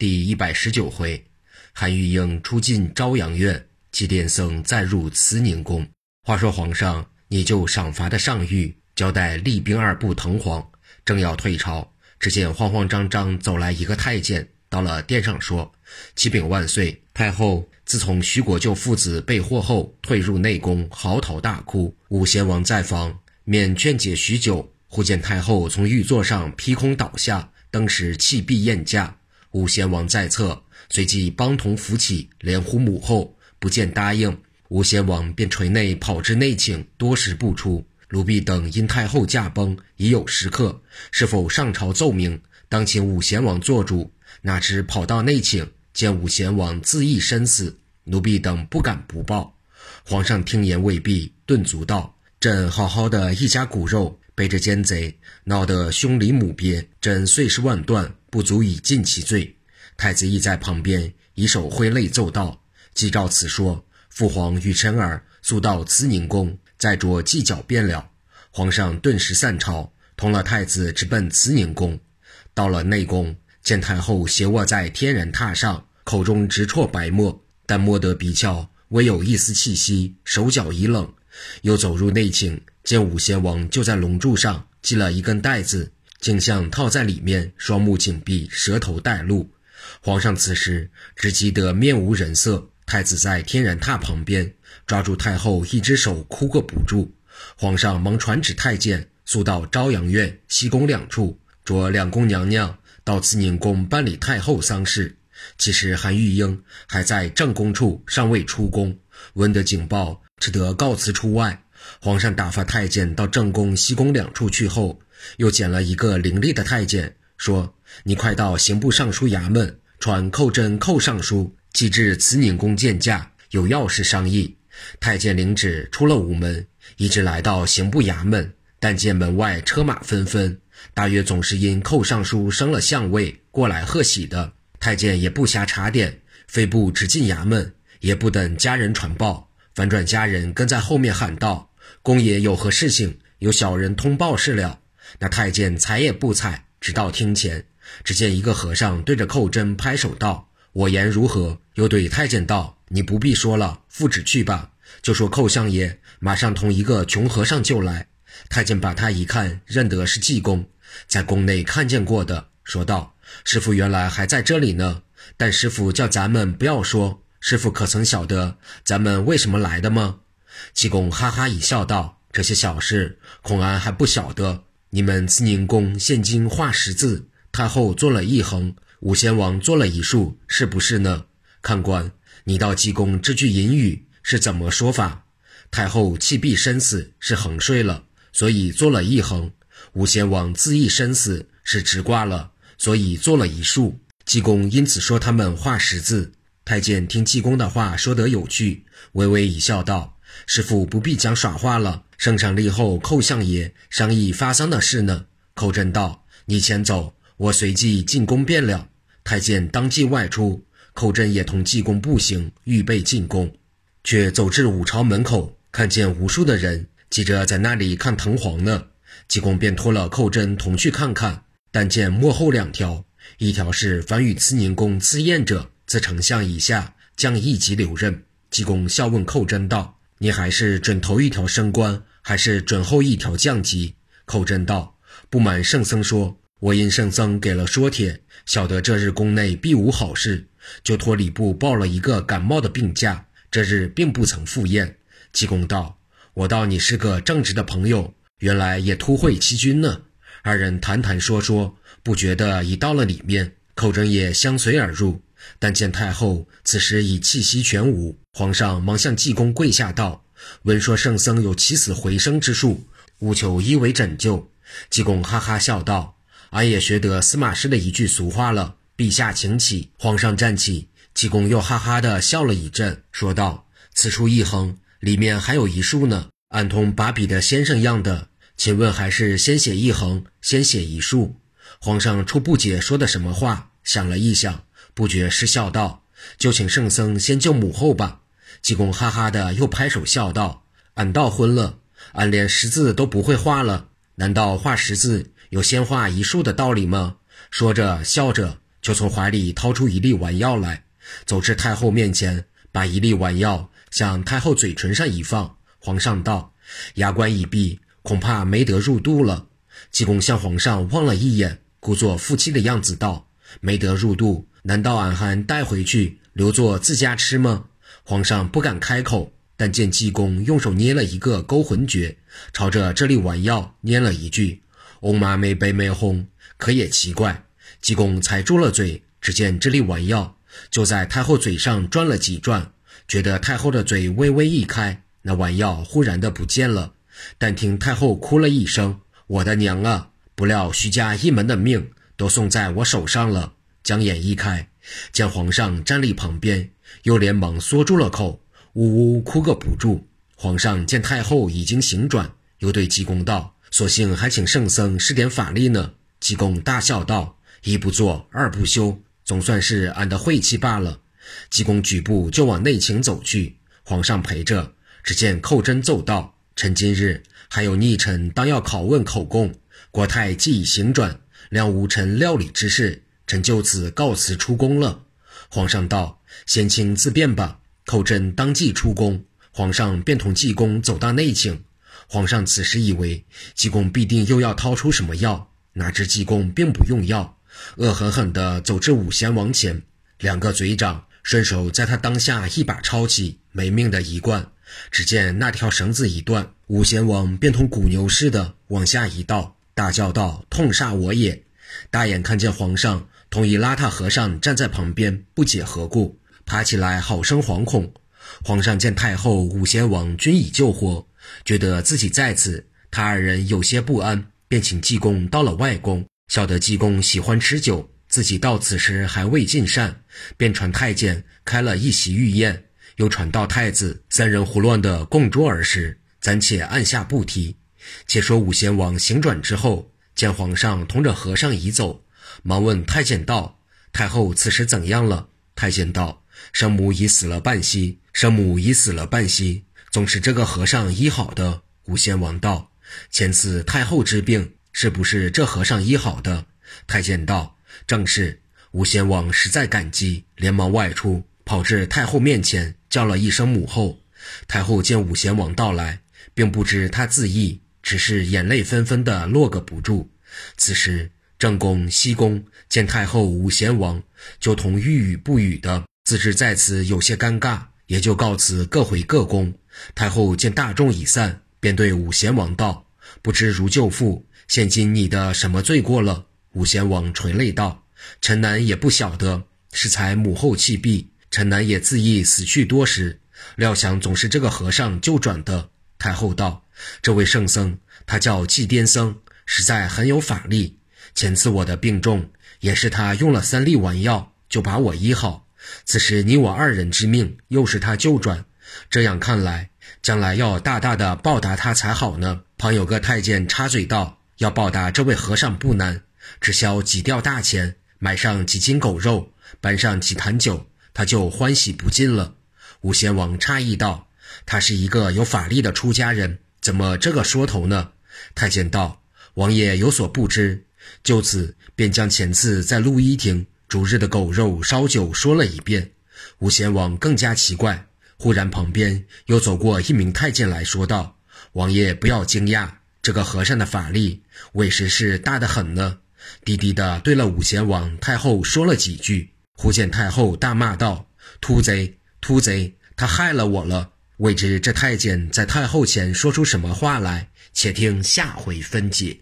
第一百十九回，韩玉英出进朝阳院，祭奠僧再入慈宁宫。话说皇上你就赏罚的上谕，交代厉兵二部藤黄，正要退朝，只见慌慌张张走来一个太监，到了殿上说：“启禀万岁，太后自从徐国舅父子被祸后，退入内宫，嚎啕大哭。武贤王在房，免劝解许久，忽见太后从玉座上劈空倒下，当时气毙咽驾。”武贤王在侧，随即帮同扶起，连呼母后，不见答应。武贤王便垂内跑至内寝，多时不出。卢弼等因太后驾崩，已有时刻，是否上朝奏明，当请武贤王做主？哪知跑到内寝，见武贤王自缢身死。奴婢等不敢不报。皇上听言未毕，顿足道：“朕好好的一家骨肉。”被这奸贼闹得兄离母别，朕碎尸万段，不足以尽其罪。太子亦在旁边，以手挥泪奏道：“既照此说，父皇与臣儿速到慈宁宫，再着计较便了。”皇上顿时散朝，同了太子直奔慈宁宫。到了内宫，见太后斜卧在天然榻上，口中直啜白沫，但摸得鼻窍，唯有一丝气息，手脚已冷。又走入内寝。见武贤王就在龙柱上系了一根带子，颈项套在里面，双目紧闭，舌头带露。皇上此时只记得面无人色。太子在天然榻旁边抓住太后一只手，哭个不住。皇上忙传旨太监速到朝阳院、西宫两处，着两宫娘娘到慈宁宫办理太后丧事。其实韩玉英还在正宫处，尚未出宫，闻得警报，只得告辞出外。皇上打发太监到正宫、西宫两处去后，又拣了一个伶俐的太监，说：“你快到刑部尚书衙门，传寇真寇尚书，即至慈宁宫见驾，有要事商议。”太监领旨出了午门，一直来到刑部衙门，但见门外车马纷纷，大约总是因寇尚书升了相位，过来贺喜的。太监也不暇查点，飞步直进衙门，也不等家人传报，反转家人跟在后面喊道。公爷有何事情？有小人通报是了。那太监睬也不睬，直到厅前，只见一个和尚对着寇真拍手道：“我言如何？”又对太监道：“你不必说了，复旨去吧。就说寇相爷马上同一个穷和尚就来。”太监把他一看，认得是济公，在宫内看见过的，说道：“师傅原来还在这里呢。但师傅叫咱们不要说。师傅可曾晓得咱们为什么来的吗？”济公哈哈一笑，道：“这些小事，孔安还不晓得。你们慈宁宫现今画十字，太后做了一横，武贤王做了一竖，是不是呢？看官，你道济公这句隐语是怎么说法？太后弃毙身死是横睡了，所以做了一横；武贤王自缢身死是直挂了，所以做了一竖。济公因此说他们画十字。太监听济公的话说得有趣，微微一笑，道。”师傅不必讲耍话了。圣上立后，寇相爷商议发丧的事呢。寇真道：“你先走，我随即进宫便了。”太监当即外出，寇真也同济公步行，预备进宫。却走至武朝门口，看见无数的人挤着在那里看藤黄呢。济公便托了寇真同去看看，但见幕后两条，一条是凡与慈宁宫赐宴者，自丞相以下将一级留任。济公笑问寇真道。你还是准头一条升官，还是准后一条降级？寇真道：“不瞒圣僧说，我因圣僧给了说帖，晓得这日宫内必无好事，就托礼部报了一个感冒的病假，这日并不曾赴宴。”济公道：“我道你是个正直的朋友，原来也突会欺君呢。”二人谈谈说说，不觉得已到了里面，寇真也相随而入。但见太后此时已气息全无，皇上忙向济公跪下道：“闻说圣僧有起死回生之术，务求一为拯救。”济公哈哈笑道：“俺也学得司马师的一句俗话了。陛下请起。”皇上站起，济公又哈哈的笑了一阵，说道：“此处一横，里面还有一竖呢。俺同把笔的先生样的，请问还是先写一横，先写一竖？”皇上初不解说的什么话，想了一想。不觉失笑道：“就请圣僧先救母后吧。”济公哈哈的又拍手笑道：“俺倒昏了，俺连识字都不会画了。难道画十字有先画一竖的道理吗？”说着笑着，就从怀里掏出一粒丸药来，走至太后面前，把一粒丸药向太后嘴唇上一放。皇上道：“牙关已闭，恐怕没得入肚了。”济公向皇上望了一眼，故作负气的样子道：“没得入肚，难道俺还带回去留作自家吃吗？”皇上不敢开口，但见济公用手捏了一个勾魂诀，朝着这粒丸药念了一句：“翁妈没背没红。”可也奇怪，济公才住了嘴，只见这粒丸药就在太后嘴上转了几转，觉得太后的嘴微微一开。那丸药忽然的不见了，但听太后哭了一声：“我的娘啊！”不料徐家一门的命都送在我手上了。将眼一开，见皇上站立旁边，又连忙缩住了口，呜呜哭个不住。皇上见太后已经醒转，又对济公道：“索性还请圣僧施点法力呢。”济公大笑道：“一不做二不休，总算是俺的晦气罢了。”济公举步就往内寝走去，皇上陪着。只见寇真奏道：“臣今日还有逆臣当要拷问口供，国太既已醒转，谅无臣料理之事，臣就此告辞出宫了。”皇上道：“先卿自便吧。”寇真当即出宫，皇上便同济公走到内寝。皇上此时以为济公必定又要掏出什么药，哪知济公并不用药，恶狠狠地走至武贤王前，两个嘴掌顺手在他当下一把抄起，没命的一贯。只见那条绳子一断，武贤王便同牯牛似的往下一倒，大叫道：“痛煞我也！”大眼看见皇上同一邋遢和尚站在旁边，不解何故，爬起来好生惶恐。皇上见太后、武贤王均已救活，觉得自己在此，他二人有些不安，便请济公到了外宫。晓得济公喜欢吃酒，自己到此时还未尽善，便传太监开了一席御宴。又传到太子三人胡乱的供桌而食，暂且按下不提。且说武贤王醒转之后，见皇上同着和尚已走，忙问太监道：“太后此时怎样了？”太监道：“生母已死了半息，生母已死了半息，总是这个和尚医好的。”武贤王道：“前次太后之病，是不是这和尚医好的？”太监道：“正是。”武贤王实在感激，连忙外出。跑至太后面前，叫了一声母后。太后见武贤王到来，并不知他自缢，只是眼泪纷纷的落个不住。此时正宫、西宫见太后、武贤王，就同欲语不语的，自知在此有些尴尬，也就告辞各回各宫。太后见大众已散，便对武贤王道：“不知如舅父，现今你的什么罪过了？”武贤王垂泪道：“臣男也不晓得，是才母后气毙。”陈南也自缢死去多时，料想总是这个和尚救转的。太后道：“这位圣僧，他叫祭颠僧，实在很有法力。前次我的病重，也是他用了三粒丸药就把我医好。此时你我二人之命，又是他救转，这样看来，将来要大大的报答他才好呢。”旁有个太监插嘴道：“要报答这位和尚不难，只消几吊大钱，买上几斤狗肉，搬上几坛酒。”他就欢喜不尽了。武贤王诧异道：“他是一个有法力的出家人，怎么这个说头呢？”太监道：“王爷有所不知。”就此便将前次在陆一亭逐日的狗肉烧酒说了一遍。武贤王更加奇怪。忽然旁边又走过一名太监来说道：“王爷不要惊讶，这个和尚的法力委实是大得很呢。”低低的对了武贤王太后说了几句。忽见太后大骂道：“秃贼，秃贼！他害了我了！未知这太监在太后前说出什么话来？且听下回分解。”